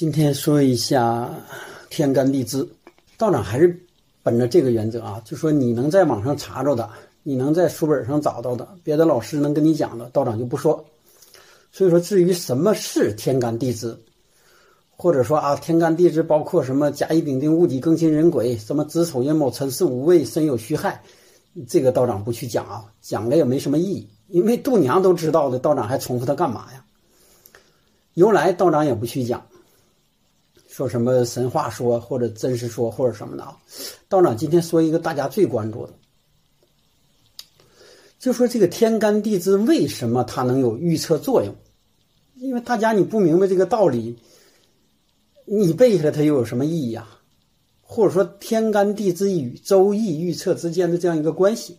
今天说一下天干地支，道长还是本着这个原则啊，就说你能在网上查着的，你能在书本上找到的，别的老师能跟你讲的，道长就不说。所以说，至于什么是天干地支，或者说啊，天干地支包括什么甲乙丙丁戊己庚辛壬癸，什么子丑寅卯辰巳午未申酉戌亥，这个道长不去讲啊，讲了也没什么意义，因为度娘都知道的，道长还重复它干嘛呀？由来道长也不去讲，说什么神话说或者真实说或者什么的啊。道长今天说一个大家最关注的，就说这个天干地支为什么它能有预测作用？因为大家你不明白这个道理，你背下来它又有什么意义啊？或者说天干地支与周易预测之间的这样一个关系？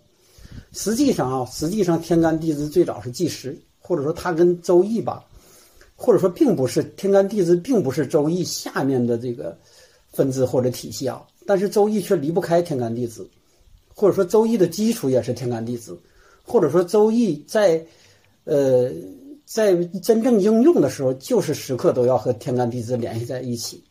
实际上啊，实际上天干地支最早是计时，或者说它跟周易吧。或者说，并不是天干地支，并不是周易下面的这个分支或者体系啊。但是周易却离不开天干地支，或者说周易的基础也是天干地支，或者说周易在呃在真正应用的时候，就是时刻都要和天干地支联系在一起。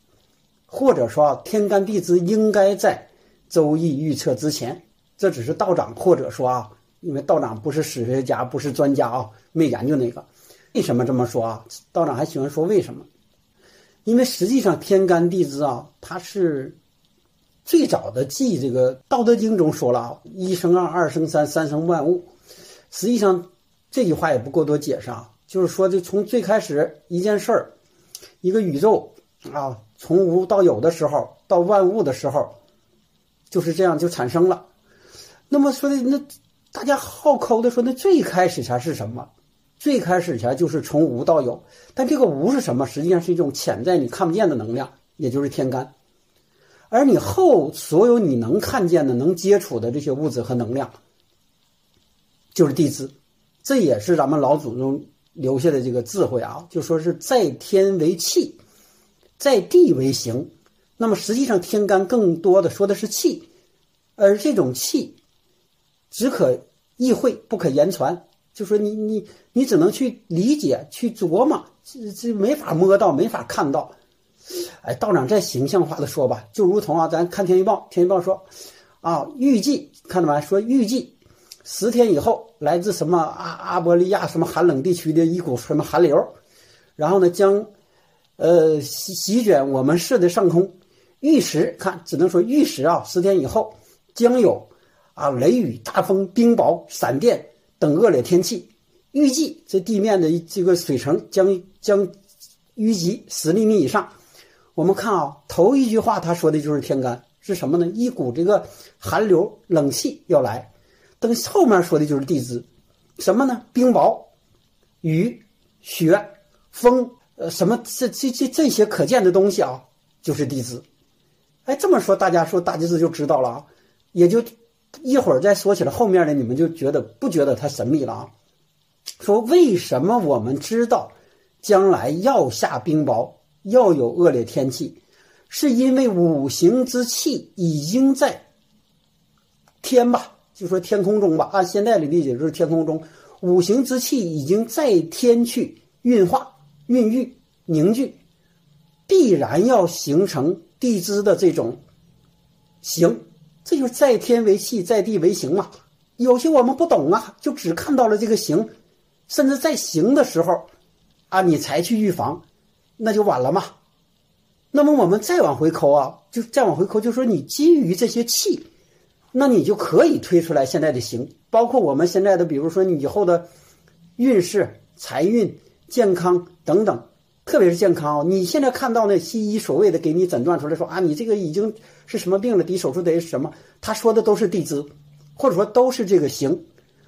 或者说，天干地支应该在周易预测之前。这只是道长，或者说啊，因为道长不是史学家，不是专家啊，没研究那个。为什么这么说啊？道长还喜欢说为什么？因为实际上天干地支啊，它是最早的记这个《道德经》中说了啊，“一生二，二生三，三生万物”。实际上这句话也不过多解释啊，就是说，这从最开始一件事儿，一个宇宙啊，从无到有的时候，到万物的时候，就是这样就产生了。那么说的那大家好抠的说，那最开始它是什么？最开始前就是从无到有，但这个无是什么？实际上是一种潜在你看不见的能量，也就是天干。而你后所有你能看见的、能接触的这些物质和能量，就是地支。这也是咱们老祖宗留下的这个智慧啊，就说是在天为气，在地为形。那么实际上天干更多的说的是气，而这种气只可意会，不可言传。就说你你你只能去理解去琢磨，这这没法摸到，没法看到。哎，道长再形象化的说吧，就如同啊，咱看天气预报，天气预报说，啊，预计看到没？说预计十天以后，来自什么阿阿波利亚什么寒冷地区的一股什么寒流，然后呢将，呃席席卷我们市的上空。预时看，只能说预时啊，十天以后将有啊雷雨、大风、冰雹、闪电。等恶劣天气，预计这地面的这个水层将将淤积十厘米以上。我们看啊，头一句话他说的就是天干是什么呢？一股这个寒流冷气要来。等后面说的就是地支，什么呢？冰雹、雨、雪、风，呃，什么这这这这些可见的东西啊，就是地支。哎，这么说大家说大地支就知道了啊，也就。一会儿再说起来，后面的你们就觉得不觉得它神秘了啊？说为什么我们知道将来要下冰雹，要有恶劣天气，是因为五行之气已经在天吧，就说天空中吧，按现在的理解就是天空中五行之气已经在天去运化、孕育、凝聚，必然要形成地支的这种形。这就是在天为气，在地为形嘛。有些我们不懂啊，就只看到了这个形，甚至在形的时候，啊，你才去预防，那就晚了嘛。那么我们再往回抠啊，就再往回抠，就说你基于这些气，那你就可以推出来现在的形，包括我们现在的，比如说你以后的运势、财运、健康等等。特别是健康，你现在看到那西医所谓的给你诊断出来说啊，你这个已经是什么病了，得手术得什么？他说的都是地支，或者说都是这个形，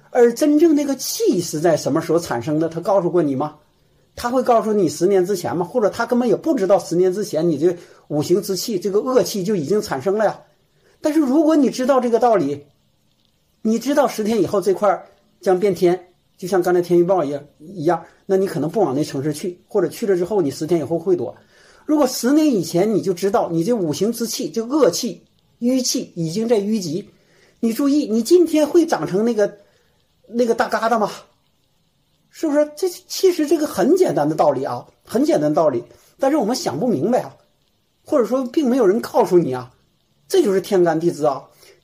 而真正那个气是在什么时候产生的？他告诉过你吗？他会告诉你十年之前吗？或者他根本也不知道十年之前你这五行之气这个恶气就已经产生了呀？但是如果你知道这个道理，你知道十天以后这块将变天。就像刚才天气预报一样一样，那你可能不往那城市去，或者去了之后你十天以后会躲。如果十年以前你就知道你这五行之气，这恶气、淤气已经在淤积，你注意，你今天会长成那个那个大疙瘩吗？是不是？这其实这个很简单的道理啊，很简单的道理。但是我们想不明白啊，或者说并没有人告诉你啊，这就是天干地支啊。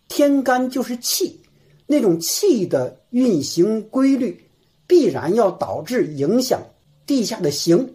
天干就是气，那种气的运行规律，必然要导致影响地下的形，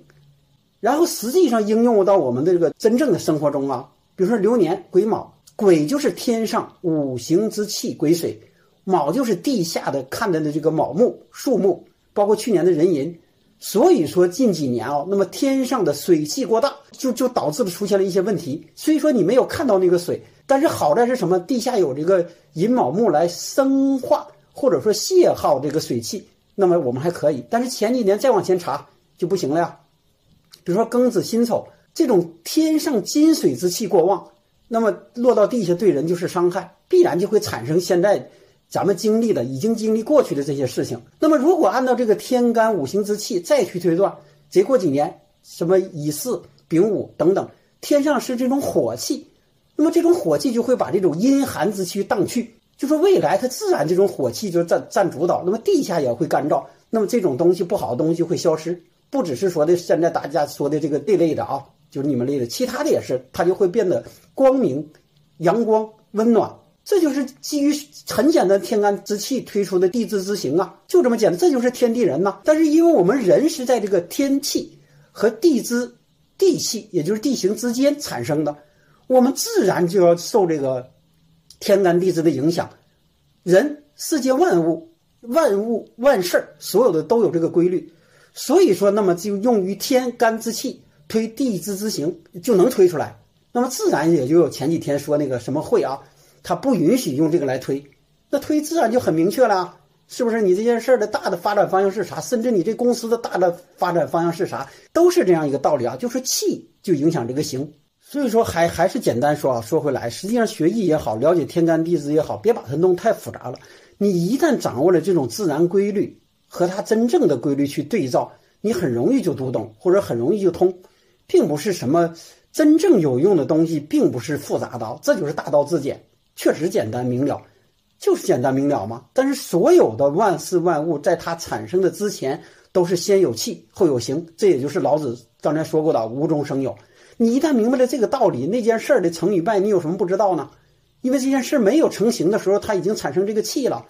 然后实际上应用到我们的这个真正的生活中啊。比如说流年癸卯，癸就是天上五行之气癸水，卯就是地下的看的的这个卯木树木，包括去年的壬寅。所以说近几年啊，那么天上的水气过大，就就导致了出现了一些问题。所以说你没有看到那个水。但是好在是什么？地下有这个寅卯木来生化或者说泄耗这个水气，那么我们还可以。但是前几年再往前查就不行了呀。比如说庚子辛丑这种天上金水之气过旺，那么落到地下对人就是伤害，必然就会产生现在咱们经历的已经经历过去的这些事情。那么如果按照这个天干五行之气再去推断，结过几年什么乙巳、丙午等等，天上是这种火气。那么这种火气就会把这种阴寒之气荡去，就说未来它自然这种火气就占占主导，那么地下也会干燥，那么这种东西不好的东西会消失，不只是说的现在大家说的这个这类的啊，就是你们类的，其他的也是，它就会变得光明、阳光、温暖，这就是基于很简单天干之气推出的地支之行啊，就这么简单，这就是天地人呐。但是因为我们人是在这个天气和地支地气，也就是地形之间产生的。我们自然就要受这个天干地支的影响，人世界万物、万物万事所有的都有这个规律，所以说，那么就用于天干之气推地支之行就能推出来，那么自然也就有前几天说那个什么会啊，他不允许用这个来推，那推自然就很明确了，是不是？你这件事儿的大的发展方向是啥？甚至你这公司的大的发展方向是啥？都是这样一个道理啊，就是气就影响这个行。所以说，还还是简单说啊。说回来，实际上学艺也好，了解天干地支也好，别把它弄太复杂了。你一旦掌握了这种自然规律和它真正的规律去对照，你很容易就读懂，或者很容易就通，并不是什么真正有用的东西，并不是复杂的，这就是大道至简，确实简单明了，就是简单明了嘛。但是所有的万事万物，在它产生的之前，都是先有气后有形，这也就是老子刚才说过的“无中生有”。你一旦明白了这个道理，那件事儿的成与败，你有什么不知道呢？因为这件事没有成型的时候，它已经产生这个气了。